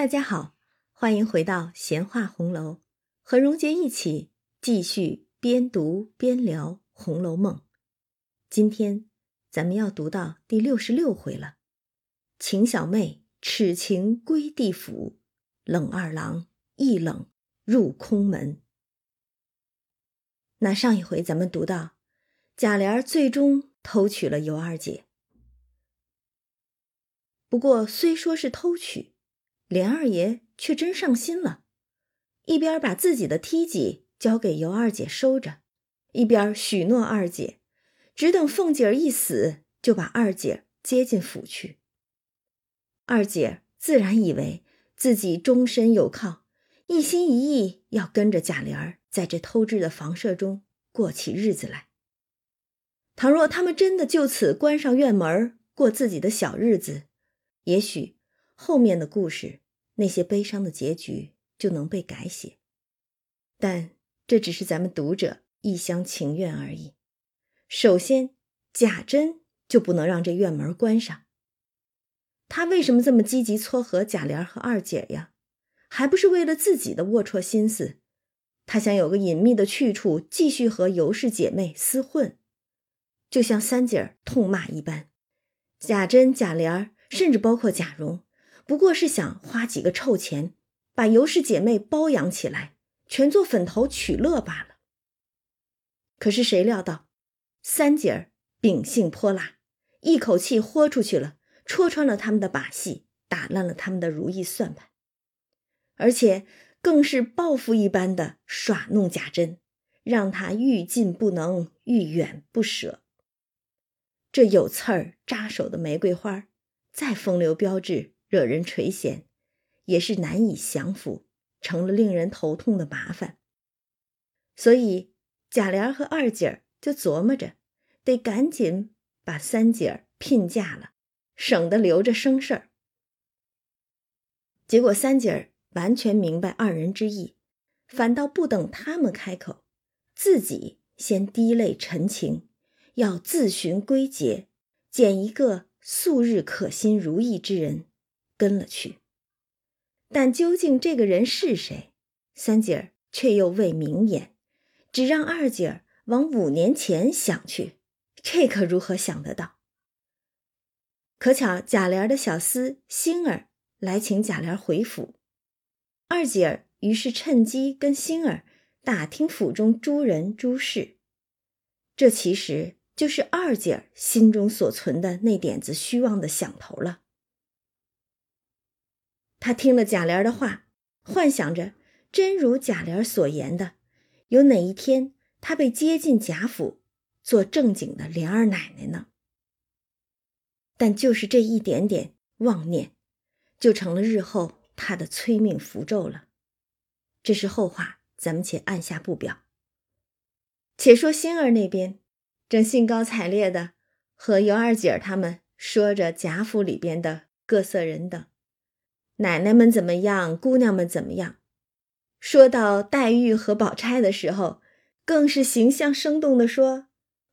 大家好，欢迎回到闲话红楼，和荣杰一起继续边读边聊《红楼梦》。今天咱们要读到第六十六回了。秦小妹耻情归地府，冷二郎一冷入空门。那上一回咱们读到，贾琏最终偷娶了尤二姐。不过虽说是偷娶，连二爷却真上心了，一边把自己的梯级交给尤二姐收着，一边许诺二姐，只等凤姐儿一死，就把二姐接进府去。二姐自然以为自己终身有靠，一心一意要跟着贾琏儿在这偷制的房舍中过起日子来。倘若他们真的就此关上院门过自己的小日子，也许。后面的故事，那些悲伤的结局就能被改写，但这只是咱们读者一厢情愿而已。首先，贾珍就不能让这院门关上。他为什么这么积极撮合贾琏和二姐呀？还不是为了自己的龌龊心思？他想有个隐秘的去处，继续和尤氏姐妹厮混，就像三姐儿痛骂一般。贾珍、贾琏，甚至包括贾蓉。不过是想花几个臭钱，把尤氏姐妹包养起来，全做粉头取乐罢了。可是谁料到，三姐儿秉性泼辣，一口气豁出去了，戳穿了他们的把戏，打烂了他们的如意算盘，而且更是报复一般的耍弄贾珍，让他愈近不能，愈远不舍。这有刺儿扎手的玫瑰花，再风流标致。惹人垂涎，也是难以降服，成了令人头痛的麻烦。所以贾琏和二姐儿就琢磨着，得赶紧把三姐儿聘嫁了，省得留着生事儿。结果三姐儿完全明白二人之意，反倒不等他们开口，自己先滴泪陈情，要自寻归结，拣一个素日可心如意之人。跟了去，但究竟这个人是谁？三姐儿却又未明言，只让二姐儿往五年前想去。这可如何想得到？可巧贾琏的小厮星儿来请贾琏回府，二姐儿于是趁机跟星儿打听府中诸人诸事。这其实就是二姐儿心中所存的那点子虚妄的想头了。他听了贾琏的话，幻想着真如贾琏所言的，有哪一天他被接进贾府，做正经的琏儿奶奶呢？但就是这一点点妄念，就成了日后他的催命符咒了。这是后话，咱们且按下不表。且说星儿那边，正兴高采烈的和尤二姐儿他们说着贾府里边的各色人等。奶奶们怎么样？姑娘们怎么样？说到黛玉和宝钗的时候，更是形象生动的说：“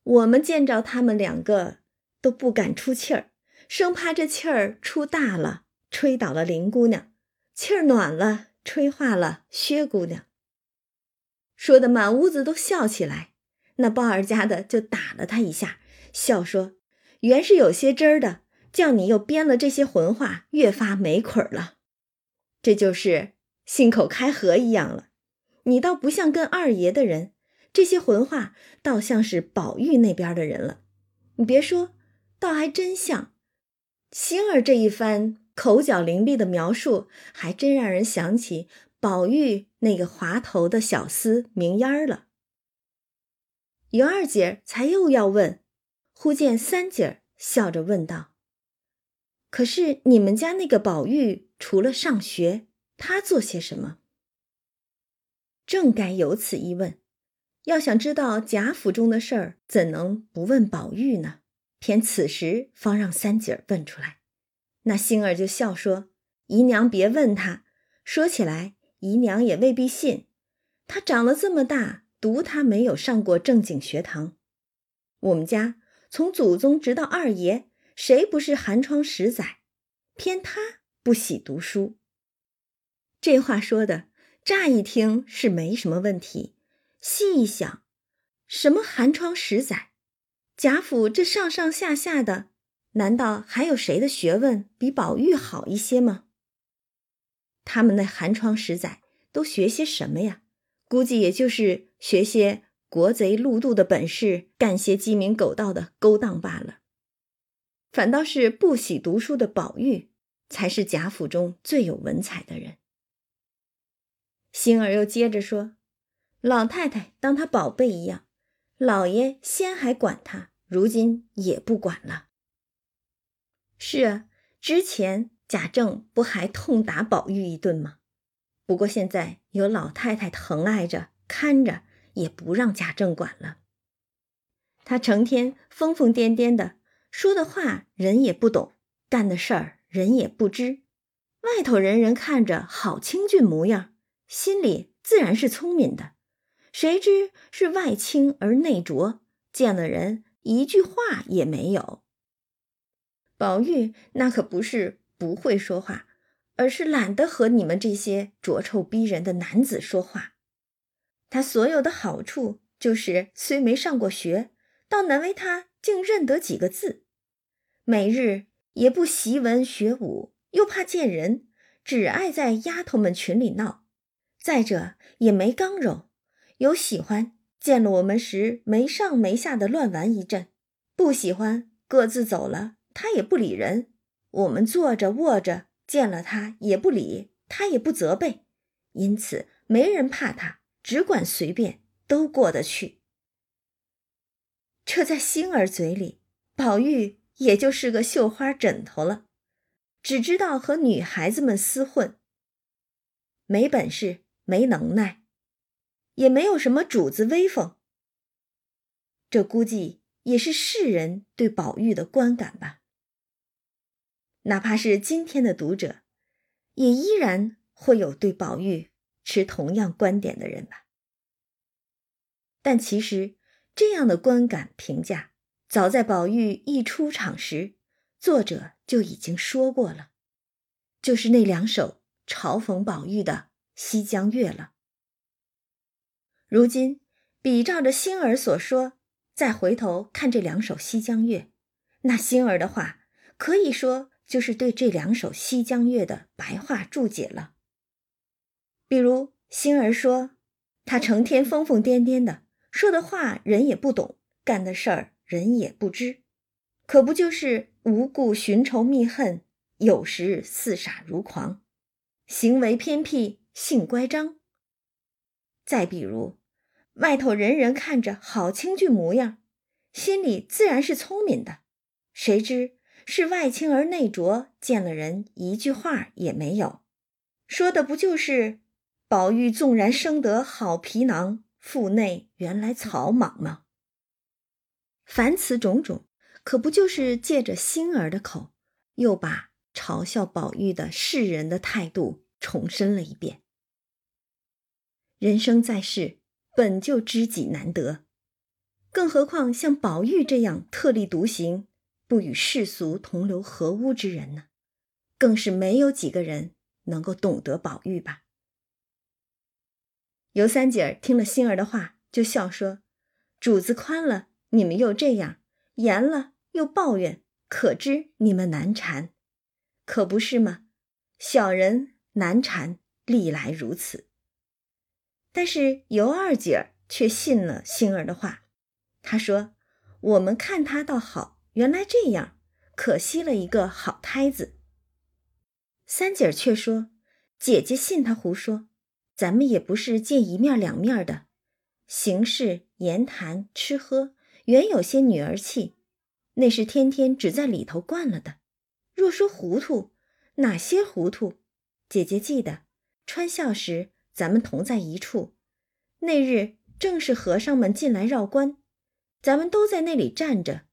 我们见着他们两个都不敢出气儿，生怕这气儿出大了，吹倒了林姑娘；气儿暖了，吹化了薛姑娘。”说的满屋子都笑起来。那鲍二家的就打了他一下，笑说：“原是有些真儿的，叫你又编了这些混话，越发没捆儿了。”这就是信口开河一样了，你倒不像跟二爷的人，这些混话倒像是宝玉那边的人了。你别说，倒还真像。星儿这一番口角伶俐的描述，还真让人想起宝玉那个滑头的小厮明烟儿了。尤二姐才又要问，忽见三姐笑着问道：“可是你们家那个宝玉？”除了上学，他做些什么？正该有此一问。要想知道贾府中的事儿，怎能不问宝玉呢？偏此时方让三姐儿问出来。那星儿就笑说：“姨娘别问他，说起来，姨娘也未必信。他长了这么大，独他没有上过正经学堂。我们家从祖宗直到二爷，谁不是寒窗十载？偏他。”不喜读书，这话说的，乍一听是没什么问题，细一想，什么寒窗十载，贾府这上上下下的，难道还有谁的学问比宝玉好一些吗？他们那寒窗十载都学些什么呀？估计也就是学些国贼陆渡的本事，干些鸡鸣狗盗的勾当罢了。反倒是不喜读书的宝玉，才是贾府中最有文采的人。星儿又接着说：“老太太当他宝贝一样，老爷先还管他，如今也不管了。”是啊，之前贾政不还痛打宝玉一顿吗？不过现在有老太太疼爱着、看着，也不让贾政管了。他成天疯疯癫癫的。说的话人也不懂，干的事儿人也不知。外头人人看着好清俊模样，心里自然是聪明的。谁知是外清而内拙，见了人一句话也没有。宝玉那可不是不会说话，而是懒得和你们这些浊臭逼人的男子说话。他所有的好处就是虽没上过学，倒难为他竟认得几个字。每日也不习文学武，又怕见人，只爱在丫头们群里闹。再者也没刚柔，有喜欢见了我们时没上没下的乱玩一阵，不喜欢各自走了，他也不理人。我们坐着卧着见了他也不理，他也不责备，因此没人怕他，只管随便，都过得去。这在星儿嘴里，宝玉。也就是个绣花枕头了，只知道和女孩子们厮混，没本事，没能耐，也没有什么主子威风。这估计也是世人对宝玉的观感吧。哪怕是今天的读者，也依然会有对宝玉持同样观点的人吧。但其实这样的观感评价。早在宝玉一出场时，作者就已经说过了，就是那两首嘲讽宝玉的《西江月》了。如今比照着星儿所说，再回头看这两首《西江月》，那星儿的话可以说就是对这两首《西江月》的白话注解了。比如星儿说，他成天疯疯癫癫的，说的话人也不懂，干的事儿。人也不知，可不就是无故寻仇觅恨，有时似傻如狂，行为偏僻，性乖张。再比如，外头人人看着好清俊模样，心里自然是聪明的，谁知是外清而内拙，见了人一句话也没有，说的不就是宝玉纵然生得好皮囊，腹内原来草莽吗？凡此种种，可不就是借着星儿的口，又把嘲笑宝玉的世人的态度重申了一遍。人生在世，本就知己难得，更何况像宝玉这样特立独行、不与世俗同流合污之人呢？更是没有几个人能够懂得宝玉吧。尤三姐儿听了星儿的话，就笑说：“主子宽了。”你们又这样严了，又抱怨，可知你们难缠，可不是吗？小人难缠，历来如此。但是尤二姐却信了星儿的话，她说：“我们看他倒好，原来这样，可惜了一个好胎子。”三姐儿却说：“姐姐信他胡说，咱们也不是见一面两面的，行事言谈吃喝。”原有些女儿气，那是天天只在里头惯了的。若说糊涂，哪些糊涂？姐姐记得，穿孝时咱们同在一处，那日正是和尚们进来绕关，咱们都在那里站着，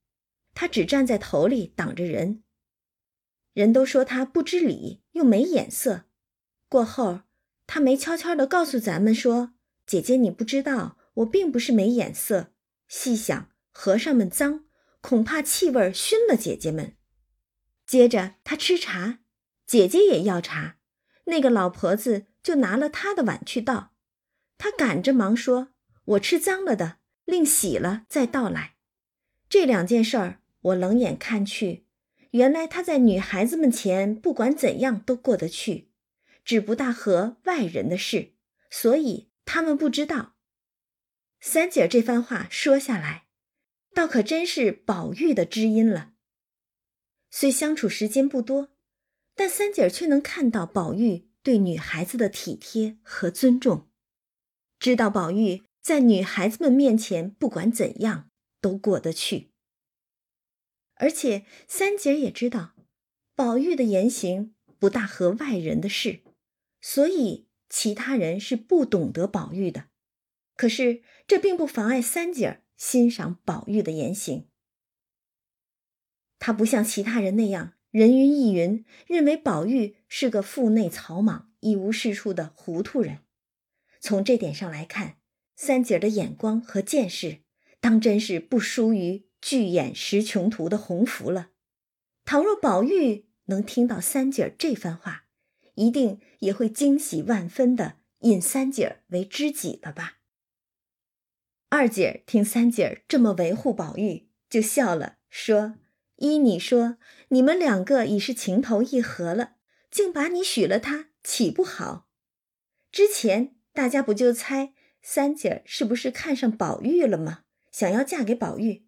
他只站在头里挡着人。人都说他不知礼，又没眼色。过后，他没悄悄的告诉咱们说：“姐姐，你不知道，我并不是没眼色。细想。”和尚们脏，恐怕气味熏了姐姐们。接着他吃茶，姐姐也要茶，那个老婆子就拿了他的碗去倒。他赶着忙说：“我吃脏了的，另洗了再倒来。”这两件事儿，我冷眼看去，原来他在女孩子们前不管怎样都过得去，只不大合外人的事，所以他们不知道。三姐这番话说下来，倒可真是宝玉的知音了。虽相处时间不多，但三姐却能看到宝玉对女孩子的体贴和尊重。知道宝玉在女孩子们面前不管怎样都过得去，而且三姐也知道宝玉的言行不大合外人的事，所以其他人是不懂得宝玉的。可是这并不妨碍三姐欣赏宝玉的言行。他不像其他人那样人云亦云，认为宝玉是个腹内草莽、一无是处的糊涂人。从这点上来看，三姐的眼光和见识，当真是不输于巨眼识穷途的鸿福了。倘若宝玉能听到三姐这番话，一定也会惊喜万分的引三姐为知己了吧？二姐听三姐这么维护宝玉，就笑了，说：“依你说，你们两个已是情投意合了，竟把你许了他，岂不好？之前。”大家不就猜三姐儿是不是看上宝玉了吗？想要嫁给宝玉，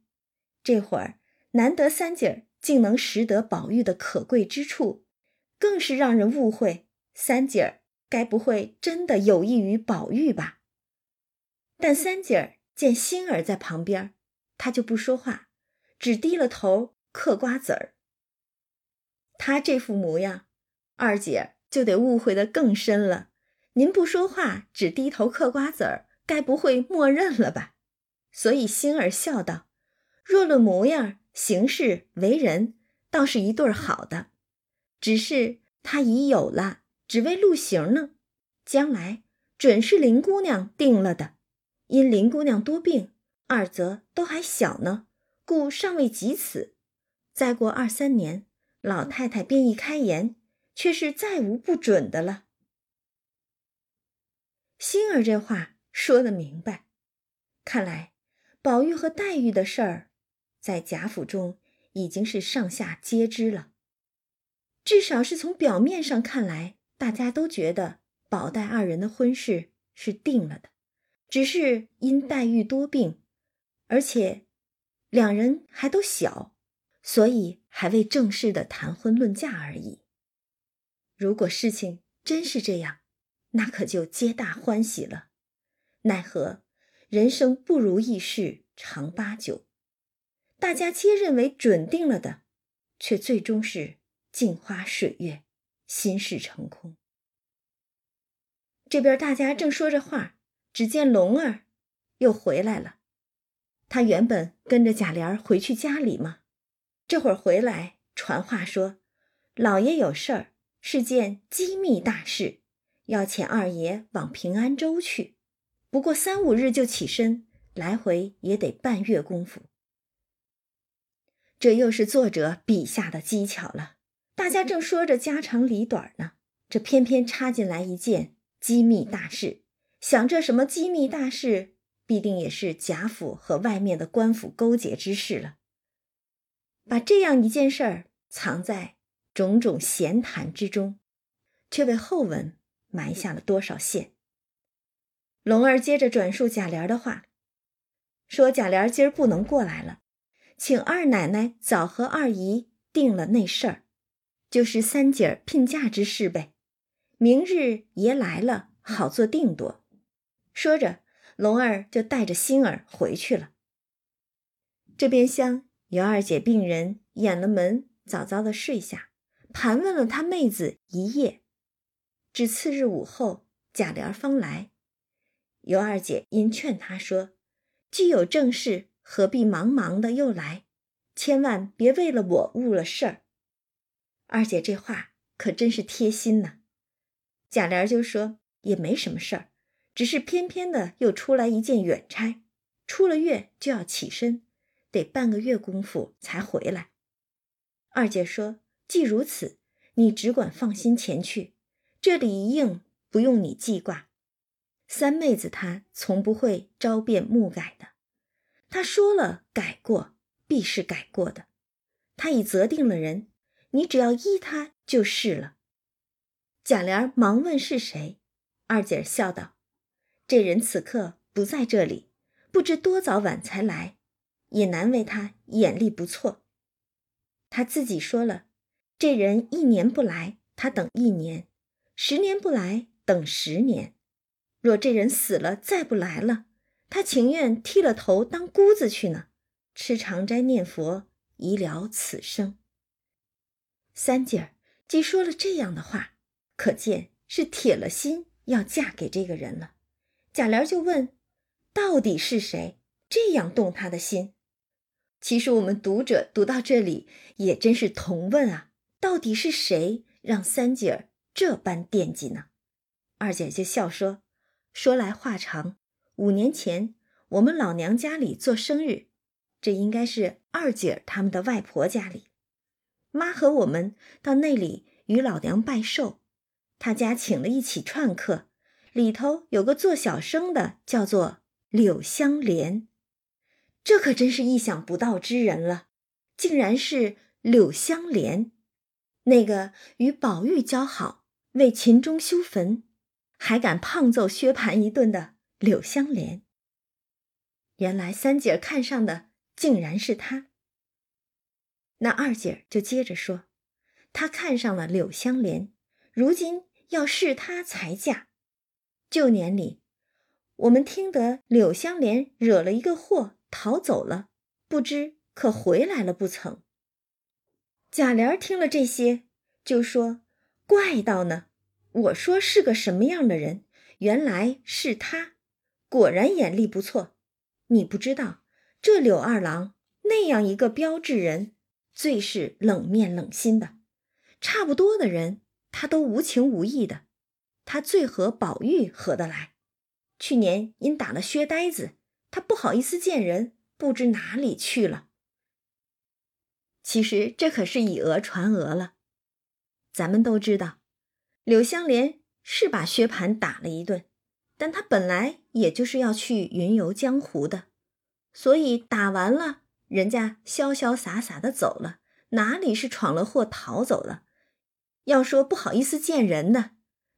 这会儿难得三姐儿竟能识得宝玉的可贵之处，更是让人误会三姐儿该不会真的有意于宝玉吧？但三姐儿见星儿在旁边，她就不说话，只低了头嗑瓜子儿。她这副模样，二姐就得误会的更深了。您不说话，只低头嗑瓜子儿，该不会默认了吧？所以星儿笑道：“若论模样、行事、为人，倒是一对好的。只是他已有了，只为路行呢。将来准是林姑娘定了的。因林姑娘多病，二则都还小呢，故尚未及此。再过二三年，老太太便一开言，却是再无不准的了。”星儿这话说的明白，看来宝玉和黛玉的事儿，在贾府中已经是上下皆知了。至少是从表面上看来，大家都觉得宝黛二人的婚事是定了的，只是因黛玉多病，而且两人还都小，所以还未正式的谈婚论嫁而已。如果事情真是这样，那可就皆大欢喜了，奈何人生不如意事常八九，大家皆认为准定了的，却最终是镜花水月，心事成空。这边大家正说着话，只见龙儿又回来了。他原本跟着贾琏回去家里嘛，这会儿回来传话说，老爷有事儿，是件机密大事。要遣二爷往平安州去，不过三五日就起身，来回也得半月功夫。这又是作者笔下的技巧了。大家正说着家长里短呢，这偏偏插进来一件机密大事。想这什么机密大事，必定也是贾府和外面的官府勾结之事了。把这样一件事儿藏在种种闲谈之中，却为后文。埋下了多少线？龙儿接着转述贾琏的话，说贾琏今儿不能过来了，请二奶奶早和二姨定了那事儿，就是三姐儿聘嫁之事呗。明日爷来了，好做定夺。说着，龙儿就带着星儿回去了。这边厢尤二姐病人掩了门，早早的睡下，盘问了他妹子一夜。至次日午后，贾琏方来。尤二姐因劝他说：“既有正事，何必忙忙的又来？千万别为了我误了事儿。”二姐这话可真是贴心呐。贾琏就说：“也没什么事儿，只是偏偏的又出来一件远差，出了月就要起身，得半个月功夫才回来。”二姐说：“既如此，你只管放心前去。”这里一应，不用你记挂。三妹子她从不会朝变暮改的，她说了改过，必是改过的。她已择定了人，你只要依她就是了。贾琏忙问是谁，二姐笑道：“这人此刻不在这里，不知多早晚才来，也难为他眼力不错。他自己说了，这人一年不来，他等一年；十年不来，等十年。若这人死了再不来了，他情愿剃了头当姑子去呢，吃长斋念佛，以了此生。”三姐儿既说了这样的话。可见是铁了心要嫁给这个人了。贾琏就问：“到底是谁这样动他的心？”其实我们读者读到这里也真是同问啊：到底是谁让三姐儿这般惦记呢？二姐就笑说：“说来话长。五年前我们老娘家里做生日，这应该是二姐儿他们的外婆家里。妈和我们到那里与老娘拜寿。”他家请了一起串客，里头有个做小生的，叫做柳香莲。这可真是意想不到之人了，竟然是柳香莲，那个与宝玉交好，为秦钟修坟，还敢胖揍薛蟠一顿的柳香莲。原来三姐看上的竟然是他。那二姐就接着说，她看上了柳香莲。如今要是她才嫁，旧年里，我们听得柳香莲惹了一个祸，逃走了，不知可回来了不曾。贾琏听了这些，就说：“怪道呢！我说是个什么样的人，原来是他，果然眼力不错。你不知道，这柳二郎那样一个标致人，最是冷面冷心的，差不多的人。”他都无情无义的，他最和宝玉合得来。去年因打了薛呆子，他不好意思见人，不知哪里去了。其实这可是以讹传讹了。咱们都知道，柳香莲是把薛蟠打了一顿，但他本来也就是要去云游江湖的，所以打完了，人家潇潇洒洒的走了，哪里是闯了祸逃走了？要说不好意思见人的，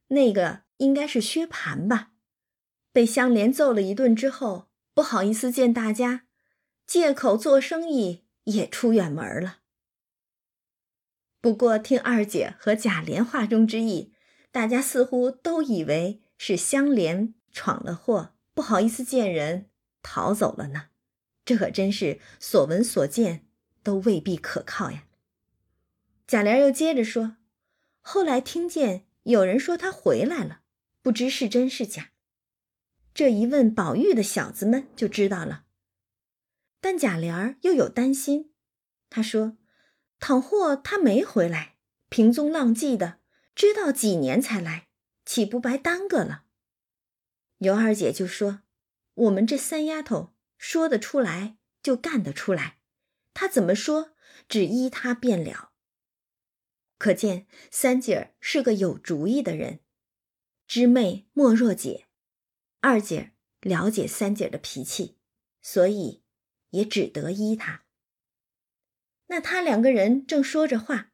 那个应该是薛蟠吧？被香莲揍了一顿之后，不好意思见大家，借口做生意也出远门了。不过听二姐和贾琏话中之意，大家似乎都以为是香莲闯了祸，不好意思见人，逃走了呢。这可真是所闻所见都未必可靠呀。贾琏又接着说。后来听见有人说他回来了，不知是真是假。这一问宝玉的小子们就知道了。但贾琏儿又有担心，他说：“倘或他没回来，平踪浪迹的，知道几年才来，岂不白耽搁了？”尤二姐就说：“我们这三丫头说得出来就干得出来，她怎么说，只依她便了。”可见三姐儿是个有主意的人，知妹莫若姐，二姐了解三姐的脾气，所以也只得依她。那他两个人正说着话，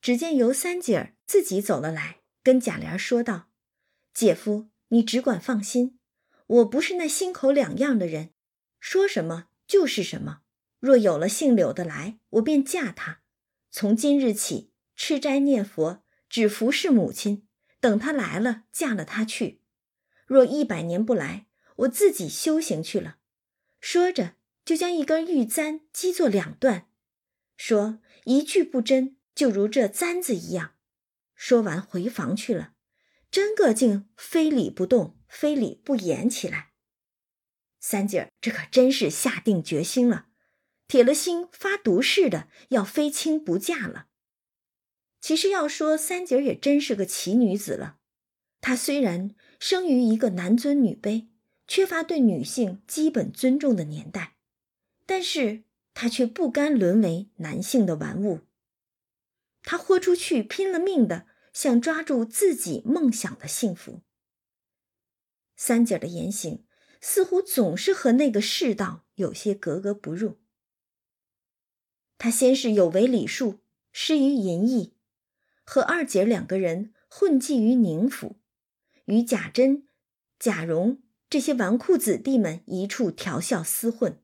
只见尤三姐儿自己走了来，跟贾琏说道：“姐夫，你只管放心，我不是那心口两样的人，说什么就是什么。若有了姓柳的来，我便嫁他。从今日起。”吃斋念佛，只服侍母亲。等他来了，嫁了他去。若一百年不来，我自己修行去了。说着，就将一根玉簪击作两段，说一句不真，就如这簪子一样。说完，回房去了。真个竟非礼不动，非礼不言起来。三姐儿这可真是下定决心了，铁了心发毒誓的，要非亲不嫁了。其实要说三姐儿也真是个奇女子了。她虽然生于一个男尊女卑、缺乏对女性基本尊重的年代，但是她却不甘沦为男性的玩物。她豁出去拼了命的想抓住自己梦想的幸福。三姐的言行似乎总是和那个世道有些格格不入。他先是有违礼数，失于淫逸，和二姐两个人混迹于宁府，与贾珍、贾蓉这些纨绔子弟们一处调笑厮混。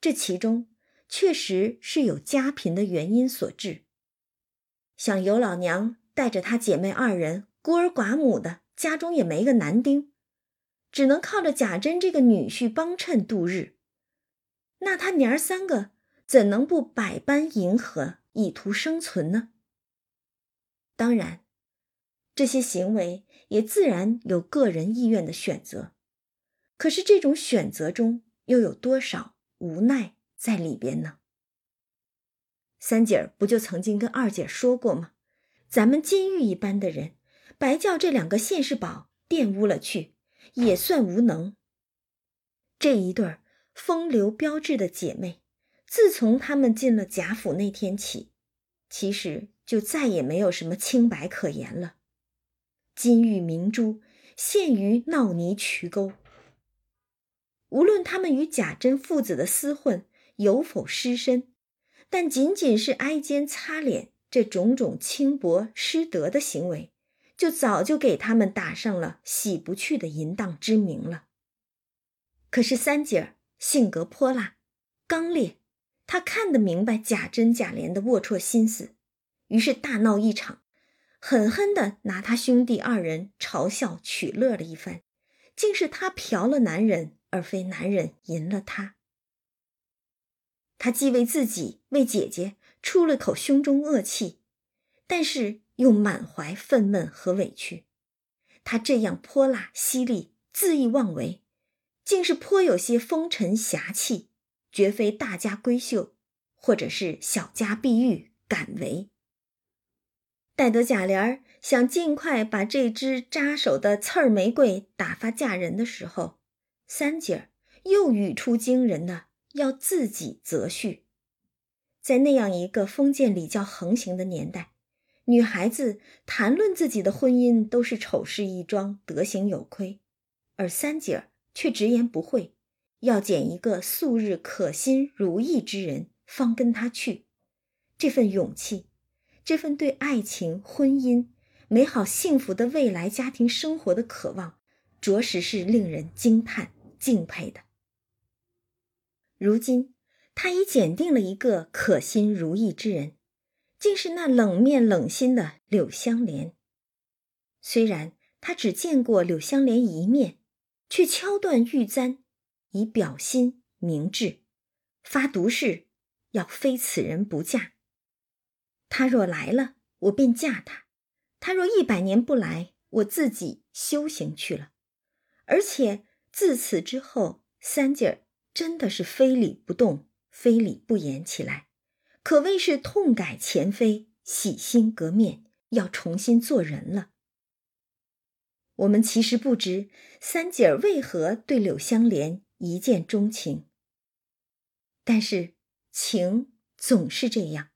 这其中确实是有家贫的原因所致。想尤老娘带着她姐妹二人孤儿寡母的，家中也没个男丁，只能靠着贾珍这个女婿帮衬度日。那他娘儿三个怎能不百般迎合，以图生存呢？当然，这些行为也自然有个人意愿的选择。可是这种选择中又有多少？无奈在里边呢。三姐儿不就曾经跟二姐说过吗？咱们金玉一般的人，白叫这两个现世宝玷污了去，也算无能。这一对儿风流标致的姐妹，自从她们进了贾府那天起，其实就再也没有什么清白可言了。金玉明珠陷于闹泥渠沟。无论他们与贾珍父子的厮混有否失身，但仅仅是挨肩擦脸这种种轻薄失德的行为，就早就给他们打上了洗不去的淫荡之名了。可是三姐儿性格泼辣、刚烈，她看得明白贾珍、贾琏的龌龊心思，于是大闹一场，狠狠地拿他兄弟二人嘲笑取乐了一番，竟是他嫖了男人。而非男人淫了他。他既为自己、为姐姐出了口胸中恶气，但是又满怀愤懑和委屈。他这样泼辣犀利、恣意妄为，竟是颇有些风尘侠气，绝非大家闺秀或者是小家碧玉敢为。待得贾琏想尽快把这只扎手的刺儿玫瑰打发嫁人的时候，三姐儿又语出惊人的，要自己择婿。在那样一个封建礼教横行的年代，女孩子谈论自己的婚姻都是丑事一桩，德行有亏，而三姐儿却直言不讳，要拣一个素日可心如意之人，方跟他去。这份勇气，这份对爱情、婚姻、美好幸福的未来家庭生活的渴望，着实是令人惊叹。敬佩的。如今，他已拣定了一个可心如意之人，竟是那冷面冷心的柳香莲。虽然他只见过柳香莲一面，却敲断玉簪，以表心明志，发毒誓要非此人不嫁。他若来了，我便嫁他；他若一百年不来，我自己修行去了。而且。自此之后，三姐儿真的是非礼不动，非礼不言起来，可谓是痛改前非，洗心革面，要重新做人了。我们其实不知三姐儿为何对柳香莲一见钟情，但是情总是这样，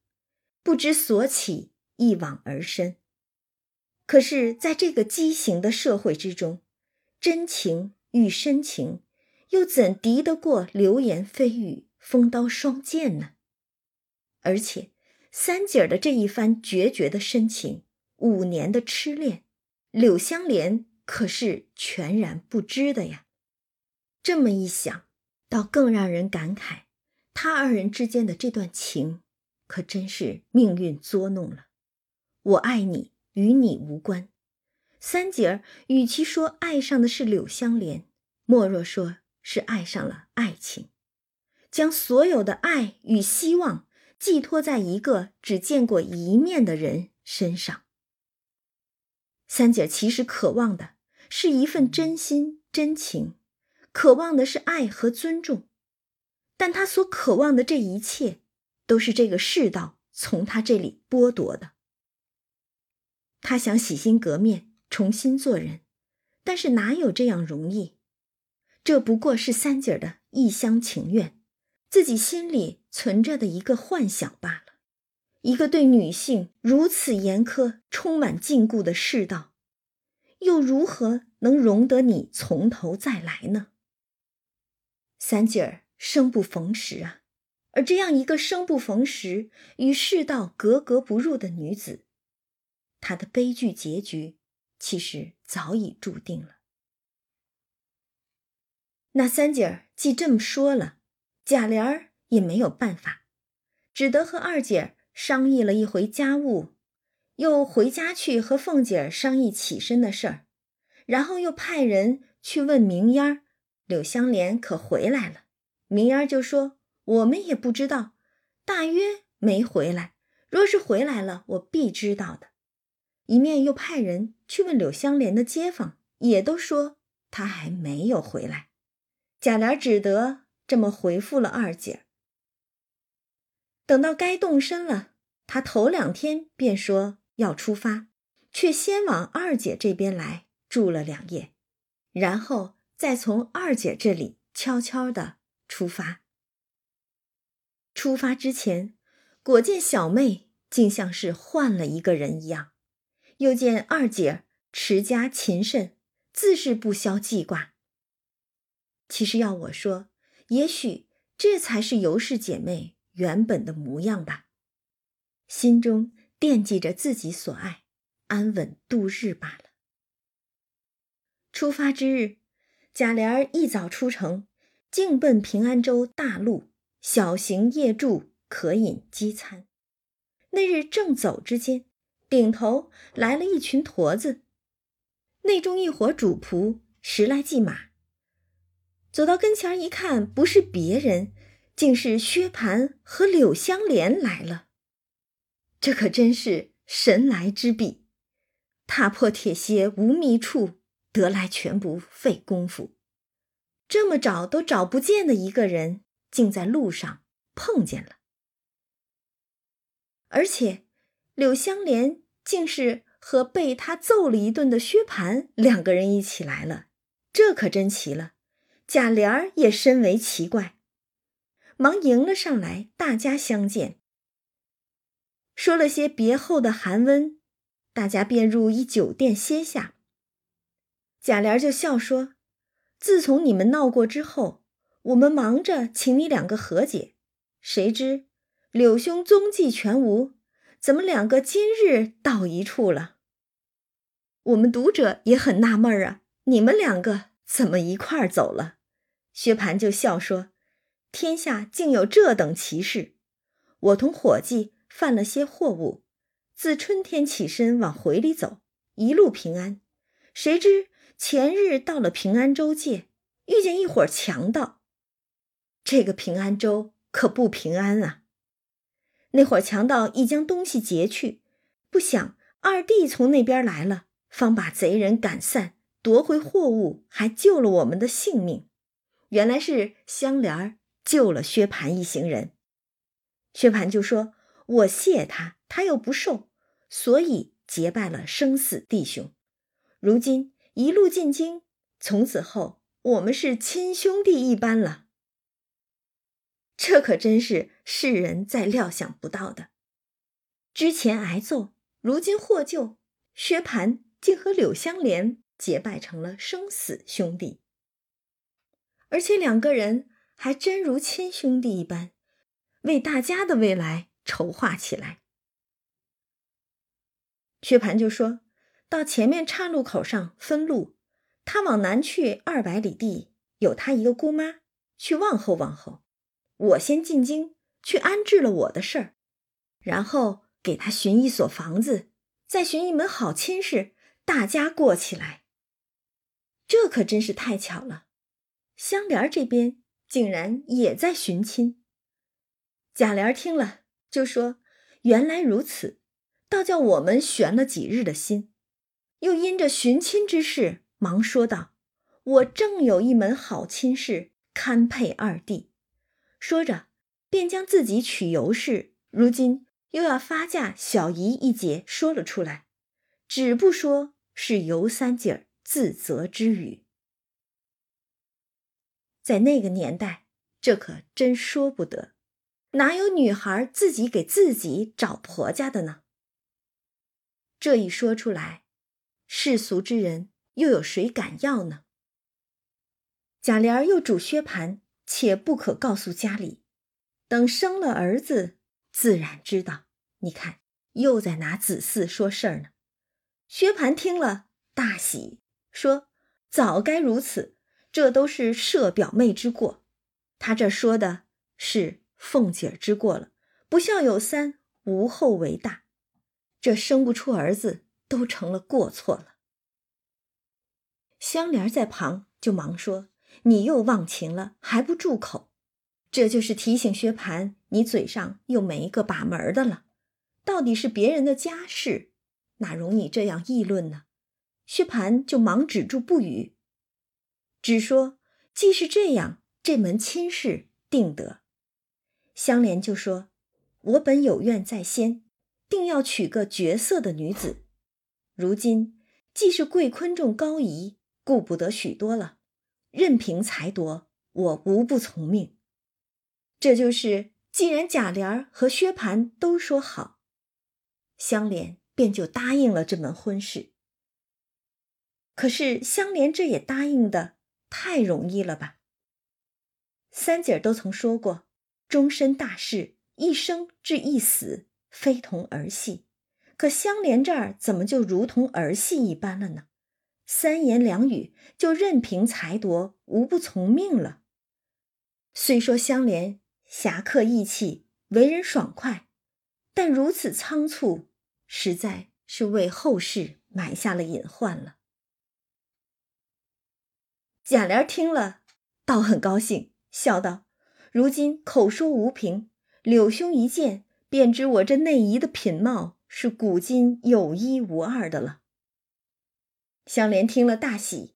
不知所起，一往而深。可是，在这个畸形的社会之中，真情。与深情，又怎敌得过流言蜚语、风刀霜剑呢？而且，三姐儿的这一番决绝的深情，五年的痴恋，柳香莲可是全然不知的呀。这么一想，倒更让人感慨，他二人之间的这段情，可真是命运捉弄了。我爱你，与你无关。三姐儿与其说爱上的是柳香莲，莫若说是爱上了爱情，将所有的爱与希望寄托在一个只见过一面的人身上。三姐其实渴望的是一份真心真情，渴望的是爱和尊重，但她所渴望的这一切，都是这个世道从他这里剥夺的。他想洗心革面。重新做人，但是哪有这样容易？这不过是三姐儿的一厢情愿，自己心里存着的一个幻想罢了。一个对女性如此严苛、充满禁锢的世道，又如何能容得你从头再来呢？三姐儿生不逢时啊！而这样一个生不逢时、与世道格格不入的女子，她的悲剧结局其实早已注定了。那三姐儿既这么说了，贾琏儿也没有办法，只得和二姐儿商议了一回家务，又回家去和凤姐儿商议起身的事儿，然后又派人去问明烟儿、柳香莲可回来了。明烟儿就说：“我们也不知道，大约没回来。若是回来了，我必知道的。”一面又派人去问柳香莲的街坊，也都说他还没有回来。贾琏只得这么回复了二姐。等到该动身了，他头两天便说要出发，却先往二姐这边来住了两夜，然后再从二姐这里悄悄的出发。出发之前，果见小妹竟像是换了一个人一样，又见二姐持家勤慎，自是不消记挂。其实要我说，也许这才是尤氏姐妹原本的模样吧。心中惦记着自己所爱，安稳度日罢了。出发之日，贾琏儿一早出城，径奔平安州大路，小型夜住，可饮饥餐。那日正走之间，顶头来了一群驼子，内中一伙主仆十来骑马。走到跟前一看，不是别人，竟是薛蟠和柳香莲来了。这可真是神来之笔，踏破铁鞋无觅处，得来全不费工夫。这么找都找不见的一个人，竟在路上碰见了。而且，柳香莲竟是和被他揍了一顿的薛蟠两个人一起来了，这可真奇了。贾琏儿也深为奇怪，忙迎了上来，大家相见，说了些别后的寒温，大家便入一酒店歇下。贾琏就笑说：“自从你们闹过之后，我们忙着请你两个和解，谁知柳兄踪迹全无，怎么两个今日到一处了？我们读者也很纳闷啊，你们两个。”怎么一块儿走了？薛蟠就笑说：“天下竟有这等奇事！我同伙计犯了些货物，自春天起身往回里走，一路平安。谁知前日到了平安州界，遇见一伙强盗。这个平安州可不平安啊！那伙强盗已将东西劫去，不想二弟从那边来了，方把贼人赶散。”夺回货物，还救了我们的性命。原来是香莲儿救了薛蟠一行人。薛蟠就说：“我谢他，他又不受，所以结拜了生死弟兄。如今一路进京，从此后我们是亲兄弟一般了。这可真是世人再料想不到的。之前挨揍，如今获救，薛蟠竟和柳香莲。”结拜成了生死兄弟，而且两个人还真如亲兄弟一般，为大家的未来筹划起来。薛蟠就说到前面岔路口上分路，他往南去二百里地，有他一个姑妈去望候望候，我先进京去安置了我的事儿，然后给他寻一所房子，再寻一门好亲事，大家过起来。这可真是太巧了，香莲这边竟然也在寻亲。贾琏听了就说：“原来如此，倒叫我们悬了几日的心。”又因着寻亲之事，忙说道：“我正有一门好亲事，堪配二弟。”说着，便将自己娶尤氏，如今又要发嫁小姨一节说了出来，只不说是尤三姐儿。自责之语，在那个年代，这可真说不得。哪有女孩自己给自己找婆家的呢？这一说出来，世俗之人又有谁敢要呢？贾琏又嘱薛蟠，且不可告诉家里，等生了儿子，自然知道。你看，又在拿子嗣说事儿呢。薛蟠听了大喜，说：“早该如此，这都是舍表妹之过。他这说的是凤姐之过了。不孝有三，无后为大。这生不出儿子，都成了过错了。”香莲在旁就忙说。你又忘情了，还不住口？这就是提醒薛蟠，你嘴上又没个把门的了。到底是别人的家事，哪容你这样议论呢？薛蟠就忙止住不语，只说：“既是这样，这门亲事定得。”香莲就说：“我本有愿在先，定要娶个绝色的女子。如今既是贵坤重高仪，顾不得许多了。”任凭裁夺，我无不从命。这就是，既然贾琏和薛蟠都说好，香莲便就答应了这门婚事。可是香莲这也答应的太容易了吧？三姐儿都曾说过，终身大事，一生至一死，非同儿戏。可香莲这儿怎么就如同儿戏一般了呢？三言两语就任凭裁夺，无不从命了。虽说香莲侠客义气，为人爽快，但如此仓促，实在是为后世埋下了隐患了。贾琏听了，倒很高兴，笑道：“如今口说无凭，柳兄一见，便知我这内仪的品貌是古今有一无二的了。”香莲听了大喜，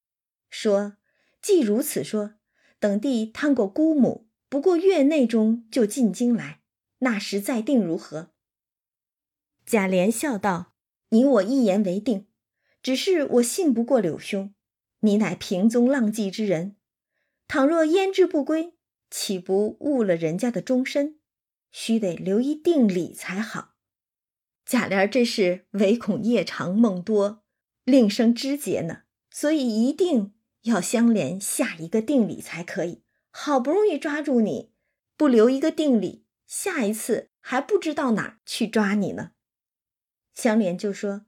说：“既如此说，等弟探过姑母，不过月内中就进京来，那时再定如何？”贾琏笑道：“你我一言为定。只是我信不过柳兄，你乃平宗浪迹之人，倘若焉知不归，岂不误了人家的终身？须得留一定礼才好。”贾琏这是唯恐夜长梦多。另生枝节呢，所以一定要相连下一个定理才可以。好不容易抓住你，不留一个定理，下一次还不知道哪儿去抓你呢。香莲就说：“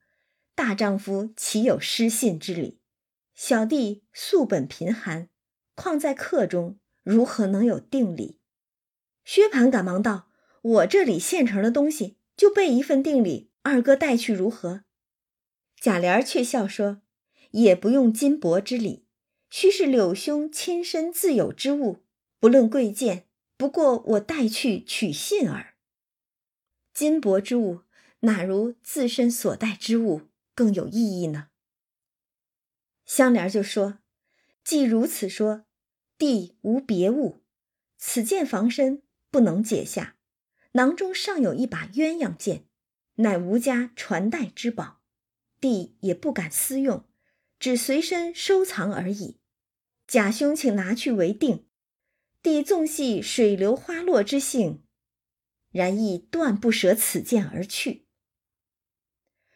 大丈夫岂有失信之理？小弟素本贫寒，况在客中，如何能有定理？”薛蟠赶忙道：“我这里现成的东西，就备一份定理，二哥带去如何？”贾琏却笑说：“也不用金帛之礼，须是柳兄亲身自有之物，不论贵贱，不过我带去取信耳。金帛之物，哪如自身所带之物更有意义呢？”香莲就说：“既如此说，弟无别物，此剑防身，不能解下。囊中尚有一把鸳鸯剑，乃吴家传代之宝。”弟也不敢私用，只随身收藏而已。贾兄，请拿去为定。弟纵系水流花落之性，然亦断不舍此剑而去。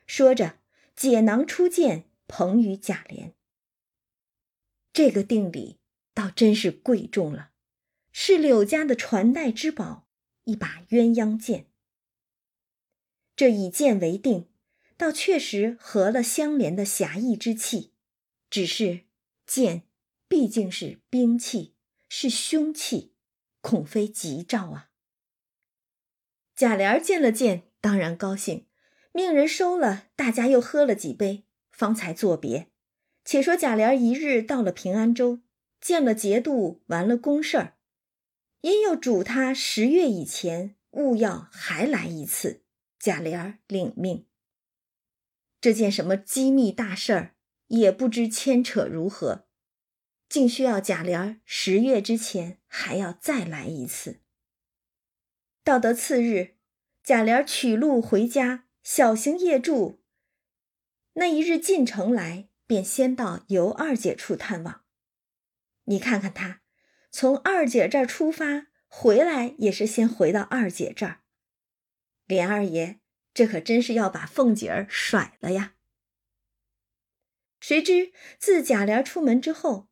说着，解囊出剑，捧与贾琏。这个定礼倒真是贵重了，是柳家的传代之宝，一把鸳鸯剑。这以剑为定。倒确实合了相连的侠义之气，只是剑毕竟是兵器，是凶器，恐非吉兆啊。贾琏见了剑，当然高兴，命人收了，大家又喝了几杯，方才作别。且说贾琏一日到了平安州，见了节度，完了公事儿，因又嘱他十月以前勿要还来一次。贾琏领命。这件什么机密大事儿，也不知牵扯如何，竟需要贾琏十月之前还要再来一次。到得次日，贾琏取路回家，小行夜住。那一日进城来，便先到尤二姐处探望。你看看他，从二姐这儿出发，回来也是先回到二姐这儿。莲二爷这可真是要把凤姐儿甩了呀！谁知自贾琏出门之后，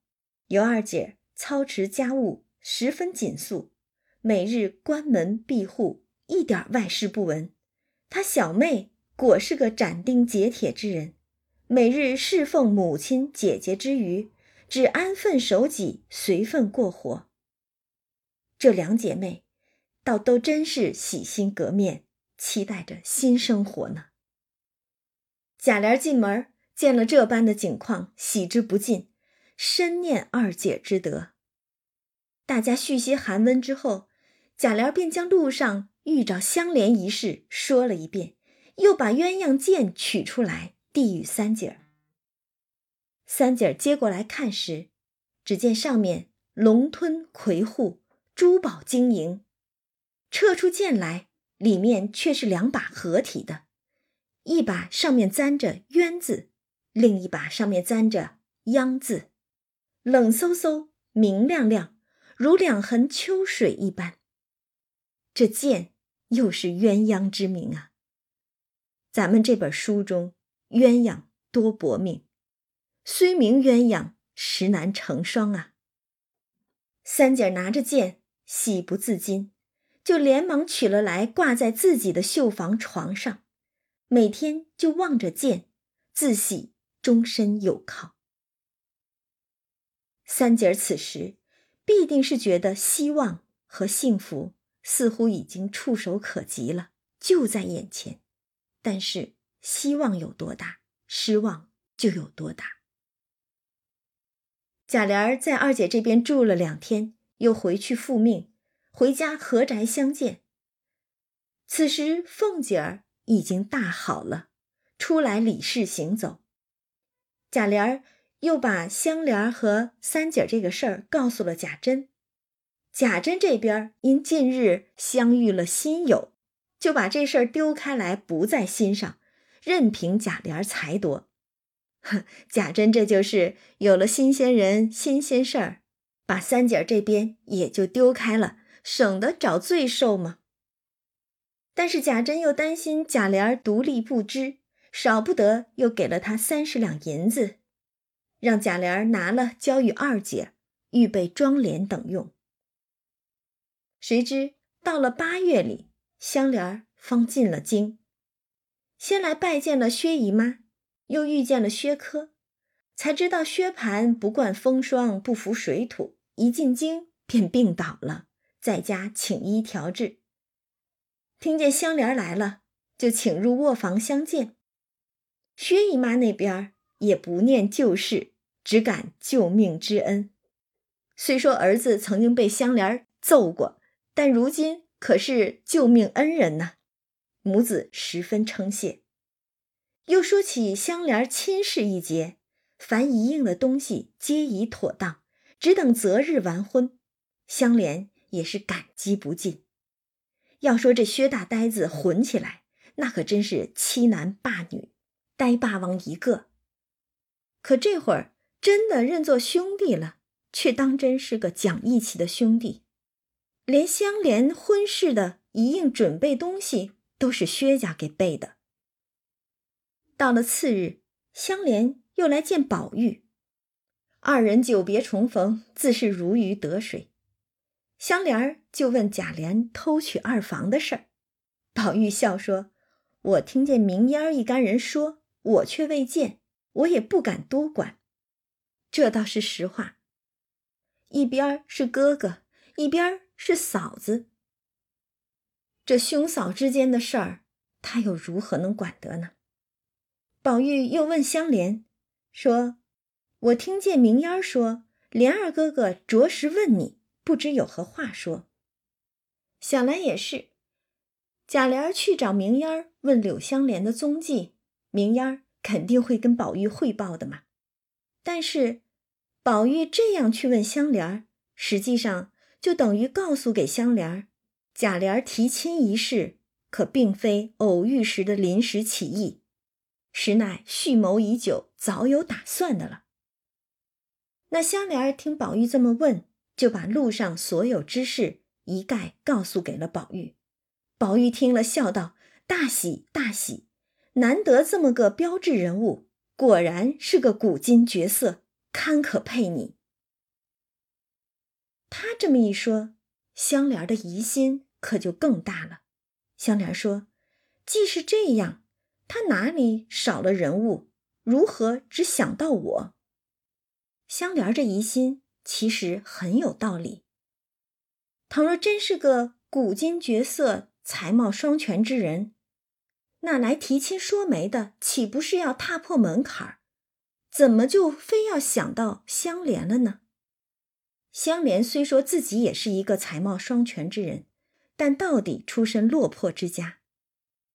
尤二姐操持家务十分紧肃，每日关门闭户，一点外事不闻。她小妹果是个斩钉截铁之人，每日侍奉母亲姐姐之余，只安分守己，随份过活。这两姐妹，倒都真是洗心革面，期待着新生活呢。贾琏进门见了这般的景况，喜之不尽，深念二姐之德。大家续些寒温之后，贾琏便将路上遇着香莲一事说了一遍，又把鸳鸯剑取出来递与三姐儿。三姐儿接过来看时，只见上面龙吞魁护。珠宝晶莹，撤出剑来，里面却是两把合体的，一把上面簪着“鸳”字，另一把上面簪着“鸯”字，冷飕飕、明亮亮，如两痕秋水一般。这剑又是鸳鸯之名啊！咱们这本书中，鸳鸯多薄命，虽名鸳鸯，实难成双啊。三姐拿着剑。喜不自禁，就连忙取了来，挂在自己的绣房床上，每天就望着剑，自喜终身有靠。三姐儿此时必定是觉得希望和幸福似乎已经触手可及了，就在眼前，但是希望有多大，失望就有多大。贾琏在二姐这边住了两天。又回去复命，回家合宅相见。此时凤姐儿已经大好了，出来理事行走。贾琏儿又把香莲和三姐这个事儿告诉了贾珍。贾珍这边因近日相遇了新友，就把这事儿丢开来，不在心上，任凭贾琏儿裁夺。哼，贾珍这就是有了新鲜人、新鲜事儿。把三姐这边也就丢开了，省得找罪受嘛。但是贾珍又担心贾琏独立不知，少不得又给了他三十两银子，让贾琏拿了交与二姐，预备妆奁等用。谁知到了八月里，香莲方进了京，先来拜见了薛姨妈，又遇见了薛科。才知道薛蟠不惯风霜，不服水土，一进京便病倒了，在家请医调治。听见香莲来了，就请入卧房相见。薛姨妈那边也不念旧事，只感救命之恩。虽说儿子曾经被香莲揍过，但如今可是救命恩人呐，母子十分称谢。又说起香莲亲事一节。凡一应的东西皆已妥当，只等择日完婚。香莲也是感激不尽。要说这薛大呆子混起来，那可真是欺男霸女，呆霸王一个。可这会儿真的认作兄弟了，却当真是个讲义气的兄弟。连香莲婚事的一应准备东西，都是薛家给备的。到了次日，香莲。又来见宝玉，二人久别重逢，自是如鱼得水。香莲儿就问贾琏偷取二房的事儿，宝玉笑说：“我听见明烟儿一干人说，我却未见，我也不敢多管。这倒是实话。一边是哥哥，一边是嫂子，这兄嫂之间的事儿，他又如何能管得呢？”宝玉又问香莲。说：“我听见明烟儿说，莲儿哥哥着实问你，不知有何话说。想来也是，贾琏去找明烟儿问柳香莲的踪迹，明烟儿肯定会跟宝玉汇报的嘛。但是，宝玉这样去问香莲儿，实际上就等于告诉给香莲儿，贾琏提亲一事，可并非偶遇时的临时起意。”实乃蓄谋已久，早有打算的了。那香莲儿听宝玉这么问，就把路上所有之事一概告诉给了宝玉。宝玉听了，笑道：“大喜大喜！难得这么个标志人物，果然是个古今绝色，堪可配你。”他这么一说，香莲的疑心可就更大了。香莲说：“既是这样，他哪里少了人物？如何只想到我？”香莲这疑心其实很有道理。倘若真是个古今绝色、才貌双全之人，那来提亲说媒的岂不是要踏破门槛儿？怎么就非要想到香莲了呢？香莲虽说自己也是一个才貌双全之人，但到底出身落魄之家，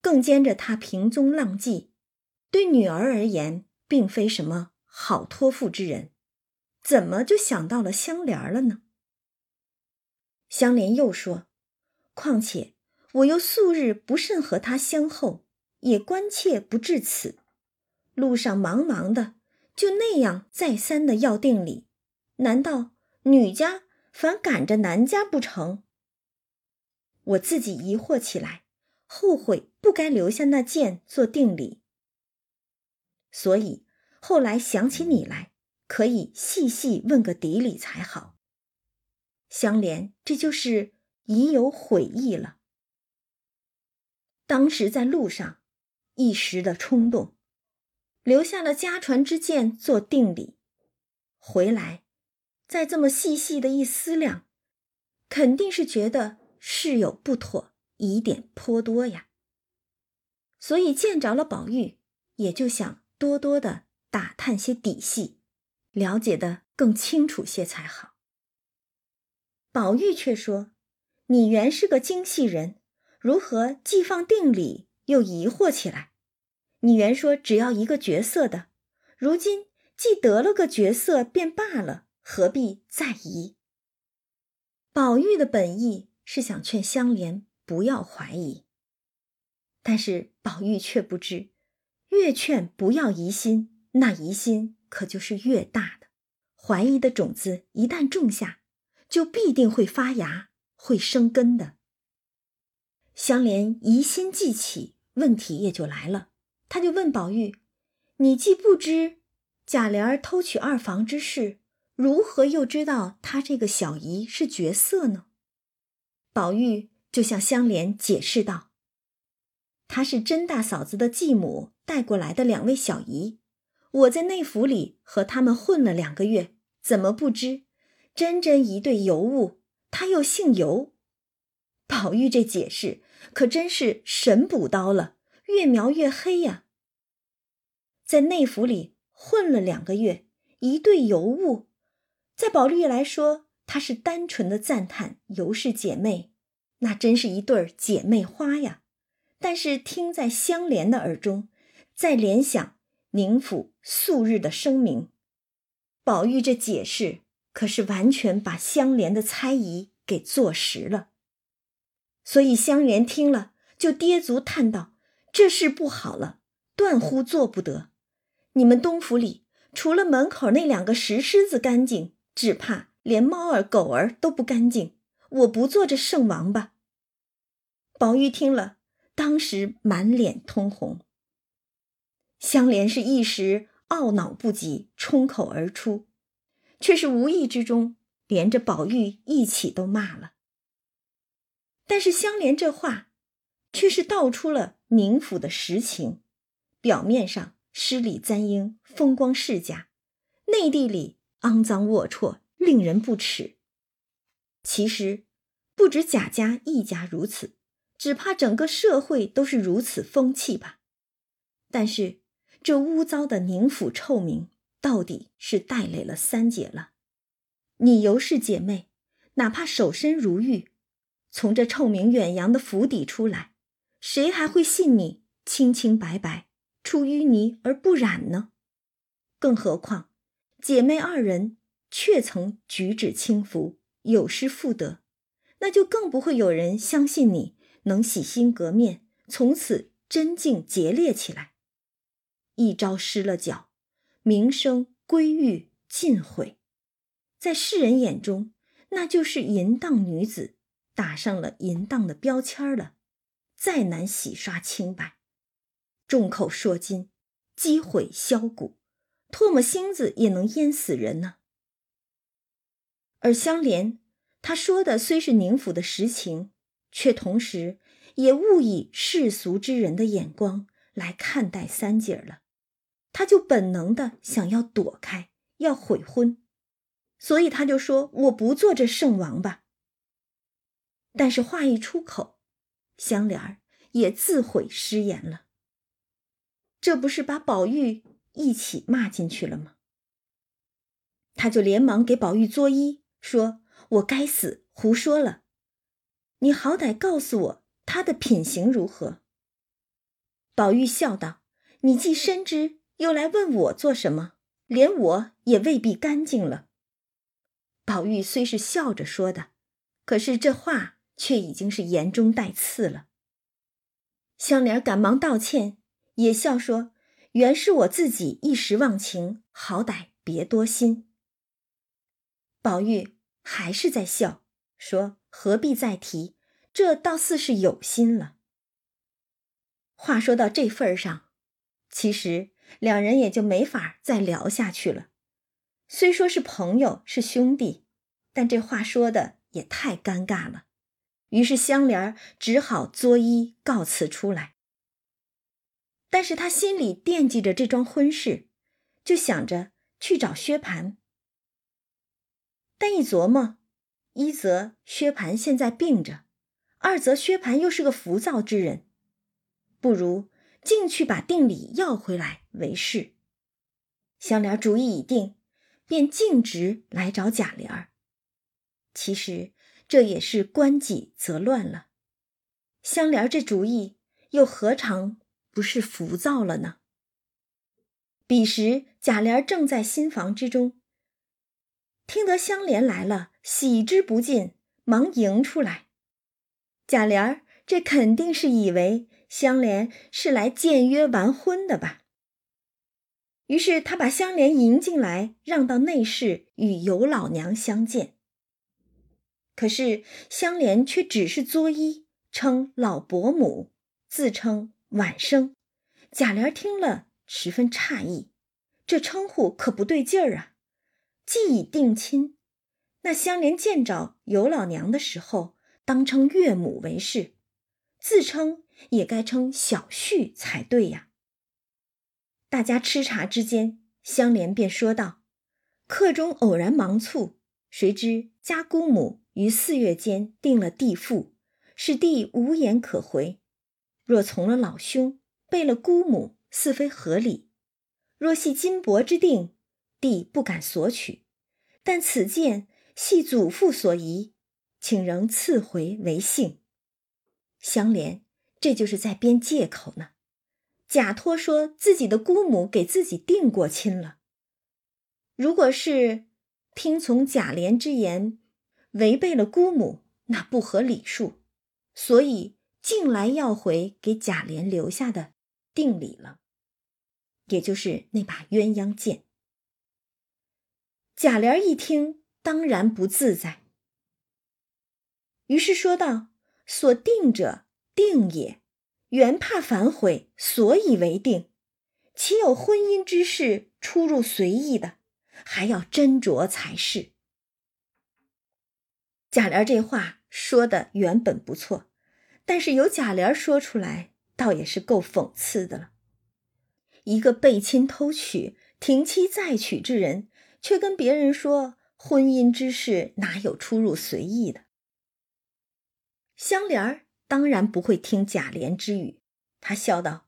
更兼着她平宗浪迹，对女儿而言，并非什么好托付之人。怎么就想到了香莲了呢？香莲又说：“况且我又素日不甚和他相厚，也关切不至此。路上忙忙的，就那样再三的要定礼，难道女家反赶着男家不成？我自己疑惑起来，后悔不该留下那件做定礼，所以后来想起你来。”可以细细问个底里才好。香莲，这就是已有悔意了。当时在路上，一时的冲动，留下了家传之剑做定礼。回来，再这么细细的一思量，肯定是觉得事有不妥，疑点颇多呀。所以见着了宝玉，也就想多多的打探些底细。了解的更清楚些才好。宝玉却说：“你原是个精细人，如何既放定理又疑惑起来？你原说只要一个角色的，如今既得了个角色便罢了，何必再疑？”宝玉的本意是想劝香莲不要怀疑，但是宝玉却不知，越劝不要疑心，那疑心。可就是越大的怀疑的种子，一旦种下，就必定会发芽，会生根的。香莲疑心既起，问题也就来了。他就问宝玉：“你既不知贾琏儿偷取二房之事，如何又知道他这个小姨是绝色呢？”宝玉就向香莲解释道：“她是甄大嫂子的继母带过来的两位小姨。”我在内府里和他们混了两个月，怎么不知？真真一对尤物，他又姓尤。宝玉这解释可真是神补刀了，越描越黑呀。在内府里混了两个月，一对尤物，在宝玉来说，他是单纯的赞叹尤氏姐妹，那真是一对姐妹花呀。但是听在香莲的耳中，再联想。宁府素日的声明，宝玉这解释可是完全把香莲的猜疑给坐实了。所以香莲听了就跌足叹道：“这事不好了，断乎做不得。你们东府里除了门口那两个石狮子干净，只怕连猫儿狗儿都不干净。我不做这圣王吧。”宝玉听了，当时满脸通红。香莲是一时懊恼不及，冲口而出，却是无意之中连着宝玉一起都骂了。但是香莲这话，却是道出了宁府的实情。表面上诗礼簪缨，风光世家，内地里肮脏龌龊，令人不齿。其实，不止贾家一家如此，只怕整个社会都是如此风气吧。但是。这污糟的宁府臭名，到底是带累了三姐了。你尤氏姐妹，哪怕守身如玉，从这臭名远扬的府邸出来，谁还会信你清清白白、出淤泥而不染呢？更何况，姐妹二人却曾举止轻浮，有失妇德，那就更不会有人相信你能洗心革面，从此贞静洁烈起来。一朝失了脚，名声归誉尽毁，在世人眼中，那就是淫荡女子，打上了淫荡的标签了，再难洗刷清白。众口铄金，积毁销骨，唾沫星子也能淹死人呢。而香莲，他说的虽是宁府的实情，却同时也误以世俗之人的眼光来看待三姐了。他就本能的想要躲开，要悔婚，所以他就说：“我不做这圣王吧。”但是话一出口，香莲儿也自悔失言了。这不是把宝玉一起骂进去了吗？他就连忙给宝玉作揖，说：“我该死，胡说了。你好歹告诉我他的品行如何。”宝玉笑道：“你既深知。”又来问我做什么？连我也未必干净了。宝玉虽是笑着说的，可是这话却已经是言中带刺了。香莲赶忙道歉，也笑说：“原是我自己一时忘情，好歹别多心。”宝玉还是在笑，说：“何必再提？这倒似是有心了。”话说到这份上，其实。两人也就没法再聊下去了。虽说是朋友，是兄弟，但这话说的也太尴尬了。于是香莲只好作揖告辞出来。但是他心里惦记着这桩婚事，就想着去找薛蟠。但一琢磨，一则薛蟠现在病着，二则薛蟠又是个浮躁之人，不如。进去把定礼要回来为是，香莲主意已定，便径直来找贾琏儿。其实这也是关己则乱了，香莲这主意又何尝不是浮躁了呢？彼时贾琏正在新房之中，听得香莲来了，喜之不尽，忙迎出来。贾琏儿这肯定是以为。香莲是来见约完婚的吧？于是他把香莲迎进来，让到内室与尤老娘相见。可是香莲却只是作揖，称老伯母，自称晚生。贾琏听了十分诧异，这称呼可不对劲儿啊！既已定亲，那香莲见着尤老娘的时候，当称岳母为是，自称。也该称小婿才对呀。大家吃茶之间，香莲便说道：“客中偶然忙促，谁知家姑母于四月间定了地父，使弟无言可回。若从了老兄，背了姑母，似非合理；若系金帛之定，弟不敢索取。但此剑系祖父所遗，请仍赐回为幸。”香莲。这就是在编借口呢，假托说自己的姑母给自己定过亲了。如果是听从贾琏之言，违背了姑母，那不合礼数，所以竟来要回给贾琏留下的定礼了，也就是那把鸳鸯剑。贾琏一听，当然不自在，于是说道：“所定者。”定也，原怕反悔，所以为定。岂有婚姻之事出入随意的？还要斟酌才是。贾琏这话说的原本不错，但是由贾琏说出来，倒也是够讽刺的了。一个背亲偷娶、停妻再娶之人，却跟别人说婚姻之事哪有出入随意的？香莲儿。当然不会听贾琏之语，他笑道：“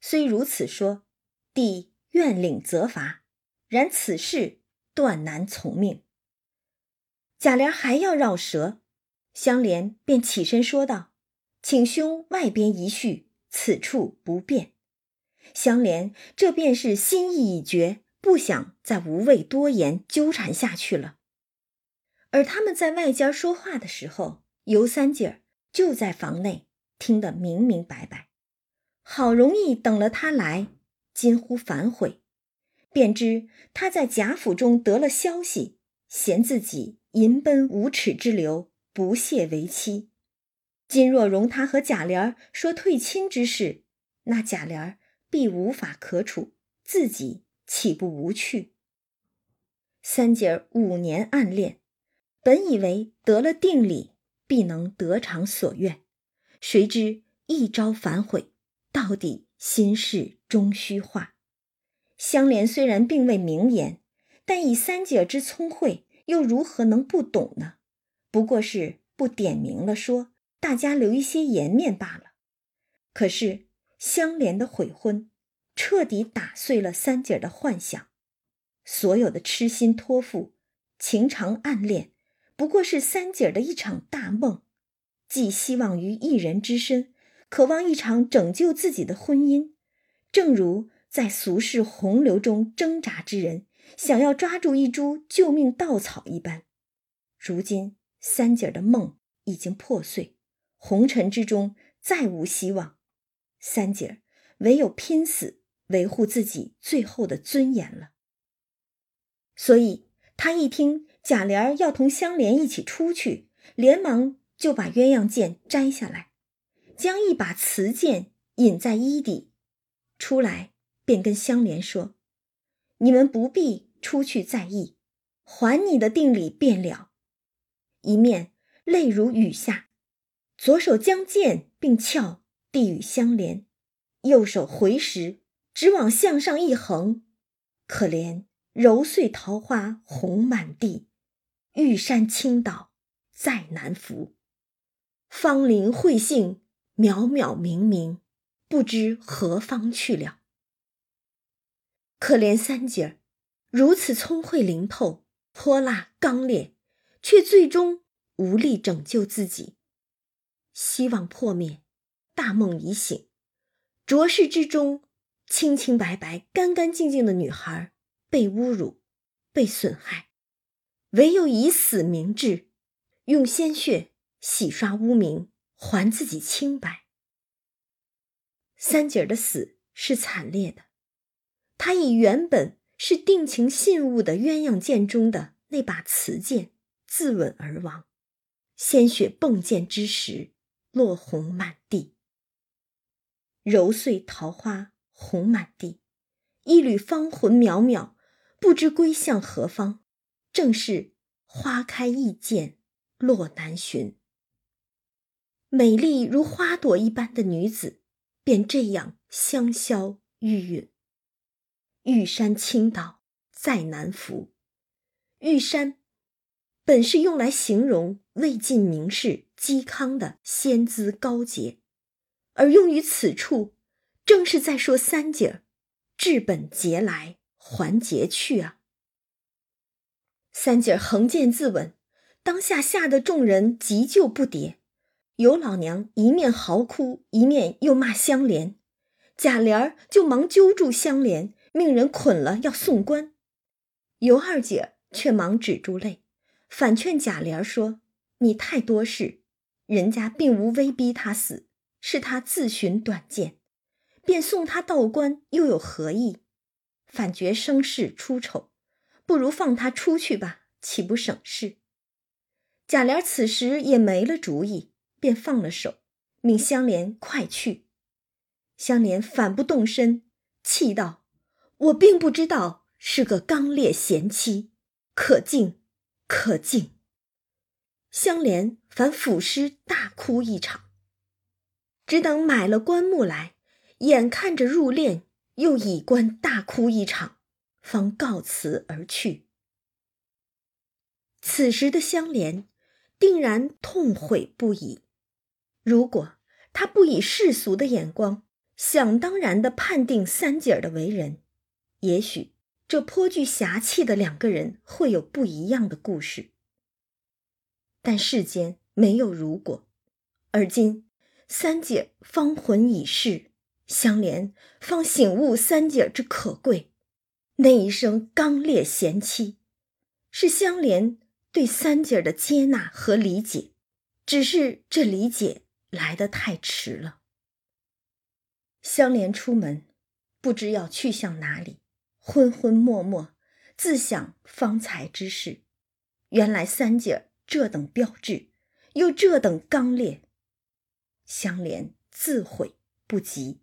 虽如此说，弟愿领责罚，然此事断难从命。”贾琏还要绕舌，香莲便起身说道：“请兄外边一叙，此处不便。”香莲这便是心意已决，不想再无谓多言纠缠下去了。而他们在外间说话的时候，尤三姐儿。就在房内听得明明白白，好容易等了他来，近乎反悔，便知他在贾府中得了消息，嫌自己淫奔无耻之流，不屑为妻，今若容他和贾琏说退亲之事，那贾琏必无法可处，自己岂不无趣？三姐儿五年暗恋，本以为得了定理，必能得偿所愿，谁知一朝反悔，到底心事终虚化。香莲虽然并未明言，但以三姐之聪慧，又如何能不懂呢？不过是不点明了说，大家留一些颜面罢了。可是香莲的悔婚，彻底打碎了三姐的幻想。所有的痴心托付、情长暗恋，不过是三姐儿的一场大梦，寄希望于一人之身，渴望一场拯救自己的婚姻，正如在俗世洪流中挣扎之人，想要抓住一株救命稻草一般。如今三姐儿的梦已经破碎，红尘之中再无希望，三姐儿唯有拼死维护自己最后的尊严了。所以，他一听贾琏要同香莲一起出去，连忙就把鸳鸯剑摘下来，将一把瓷剑隐在衣底，出来便跟香莲说：“你们不必出去在意，还你的定礼便了。”一面泪如雨下，左手将剑并鞘递与香莲，右手回时只往向上一横，可怜。揉碎桃花红满地，玉山倾倒再难扶。芳林慧杏渺渺冥冥，不知何方去了。可怜三姐儿，如此聪慧灵透、泼辣刚烈，却最终无力拯救自己。希望破灭，大梦已醒，浊世之中，清清白白、干干净净的女孩。被侮辱，被损害，唯有以死明志，用鲜血洗刷污名，还自己清白。三姐儿的死是惨烈的，她以原本是定情信物的鸳鸯剑中的那把瓷剑自刎而亡，鲜血迸溅之时，落红满地，揉碎桃花红满地，一缕芳魂渺渺。不知归向何方，正是花开易见，落难寻。美丽如花朵一般的女子，便这样香消玉殒。玉山倾倒再难扶。玉山本是用来形容魏晋名士嵇康的仙姿高洁，而用于此处，正是在说三姐儿治本节来。还节去啊！三姐横剑自刎，当下吓得众人急救不迭。尤老娘一面嚎哭，一面又骂香莲。贾琏儿就忙揪住香莲，命人捆了要送官。尤二姐却忙止住泪，反劝贾琏儿说：“你太多事，人家并无威逼他死，是他自寻短见，便送他到官，又有何意？”反觉生事出丑，不如放他出去吧，岂不省事？贾琏此时也没了主意，便放了手，命香莲快去。香莲反不动身，气道：“我并不知道是个刚烈贤妻，可敬，可敬。”香莲反抚尸大哭一场，只等买了棺木来，眼看着入殓。又以棺大哭一场，方告辞而去。此时的香莲定然痛悔不已。如果他不以世俗的眼光，想当然的判定三姐儿的为人，也许这颇具侠气的两个人会有不一样的故事。但世间没有如果，而今三姐芳魂已逝。香莲方醒悟三姐之可贵，那一声刚烈贤妻，是香莲对三姐的接纳和理解，只是这理解来得太迟了。香莲出门，不知要去向哪里，昏昏默默，自想方才之事。原来三姐这等标致，又这等刚烈，香莲自悔不及。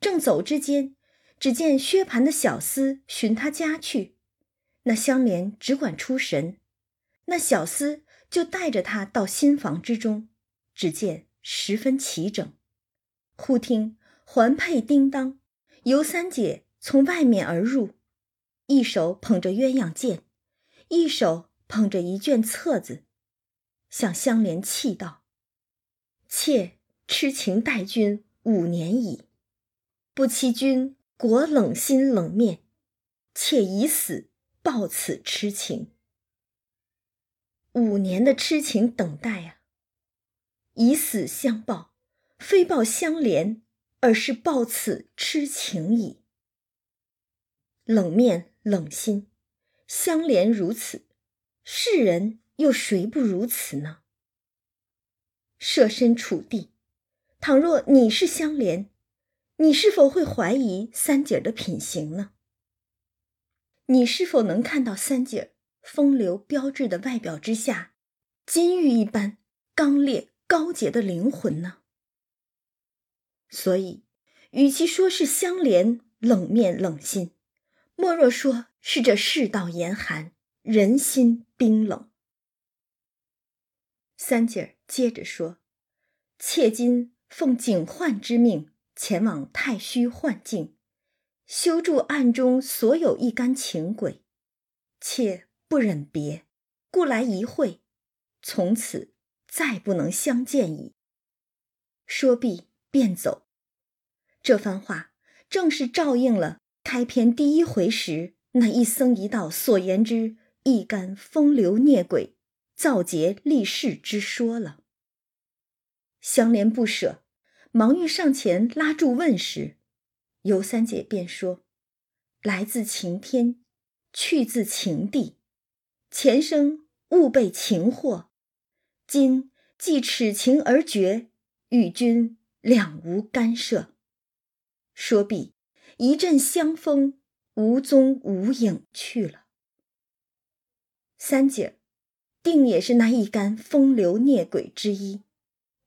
正走之间，只见薛蟠的小厮寻他家去，那香莲只管出神，那小厮就带着他到新房之中，只见十分齐整。忽听环佩叮当，尤三姐从外面而入，一手捧着鸳鸯剑，一手捧着一卷册子，向香莲泣道：“妾痴情待君五年矣。”不期君果冷心冷面，妾已死报此痴情。五年的痴情等待啊，以死相报，非报相连，而是报此痴情矣。冷面冷心，相连如此，世人又谁不如此呢？设身处地，倘若你是相连。你是否会怀疑三姐的品行呢？你是否能看到三姐风流标致的外表之下，金玉一般刚烈高洁的灵魂呢？所以，与其说是相连冷面冷心，莫若说是这世道严寒，人心冰冷。三姐接着说：“妾今奉警幻之命。”前往太虚幻境，修筑暗中所有一干情鬼，妾不忍别，故来一会，从此再不能相见矣。说毕便走。这番话正是照应了开篇第一回时那一僧一道所言之一干风流孽鬼，造劫立世之说了。香莲不舍。忙欲上前拉住问时，尤三姐便说：“来自晴天，去自晴地，前生误被情惑，今既耻情而绝，与君两无干涉。”说毕，一阵香风无踪无影去了。三姐定也是那一干风流孽鬼之一，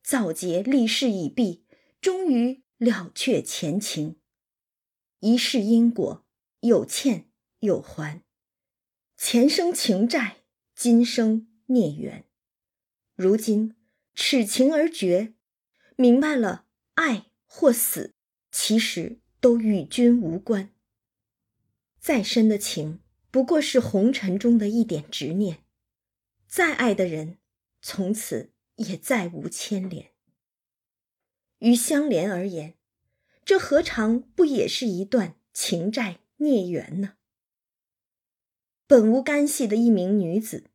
造劫立誓已毕。终于了却前情，一世因果有欠有还，前生情债，今生孽缘。如今此情而绝，明白了，爱或死，其实都与君无关。再深的情，不过是红尘中的一点执念；再爱的人，从此也再无牵连。于香莲而言，这何尝不也是一段情债孽缘呢？本无干系的一名女子，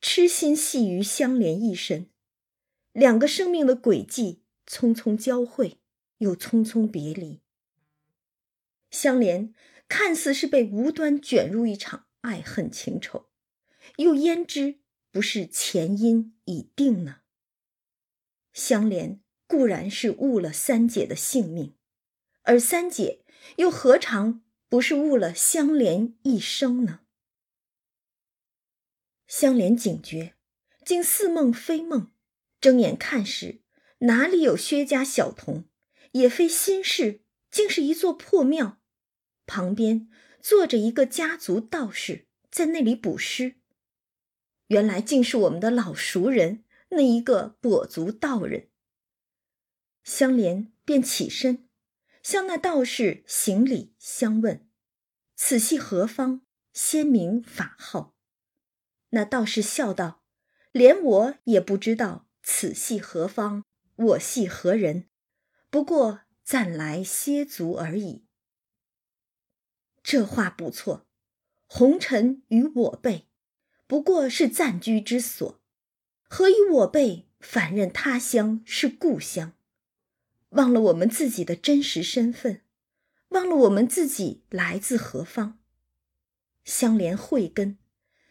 痴心系于香莲一身，两个生命的轨迹匆匆交汇，又匆匆别离。香莲看似是被无端卷入一场爱恨情仇，又焉知不是前因已定呢？香莲。固然是误了三姐的性命，而三姐又何尝不是误了香莲一生呢？香莲警觉，竟似梦非梦，睁眼看时，哪里有薛家小童，也非新事，竟是一座破庙，旁边坐着一个家族道士，在那里补尸。原来竟是我们的老熟人，那一个跛足道人。香莲便起身，向那道士行礼相问：“此系何方？先名法号。”那道士笑道：“连我也不知道此系何方，我系何人？不过暂来歇足而已。”这话不错，红尘与我辈，不过是暂居之所，何以我辈反认他乡是故乡？忘了我们自己的真实身份，忘了我们自己来自何方。相连慧根，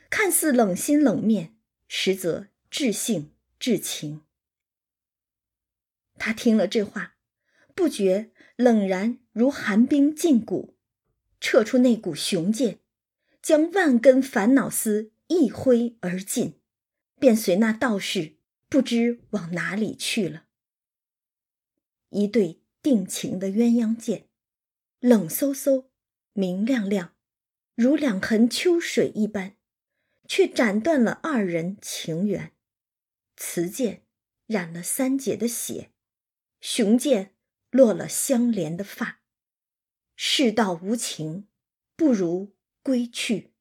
看似冷心冷面，实则至性至情。他听了这话，不觉冷然如寒冰禁骨，撤出那股雄剑，将万根烦恼丝一挥而尽，便随那道士不知往哪里去了。一对定情的鸳鸯剑，冷飕飕，明亮亮，如两痕秋水一般，却斩断了二人情缘。雌剑染了三姐的血，雄剑落了相连的发。世道无情，不如归去。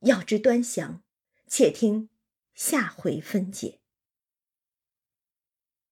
要知端详，且听下回分解。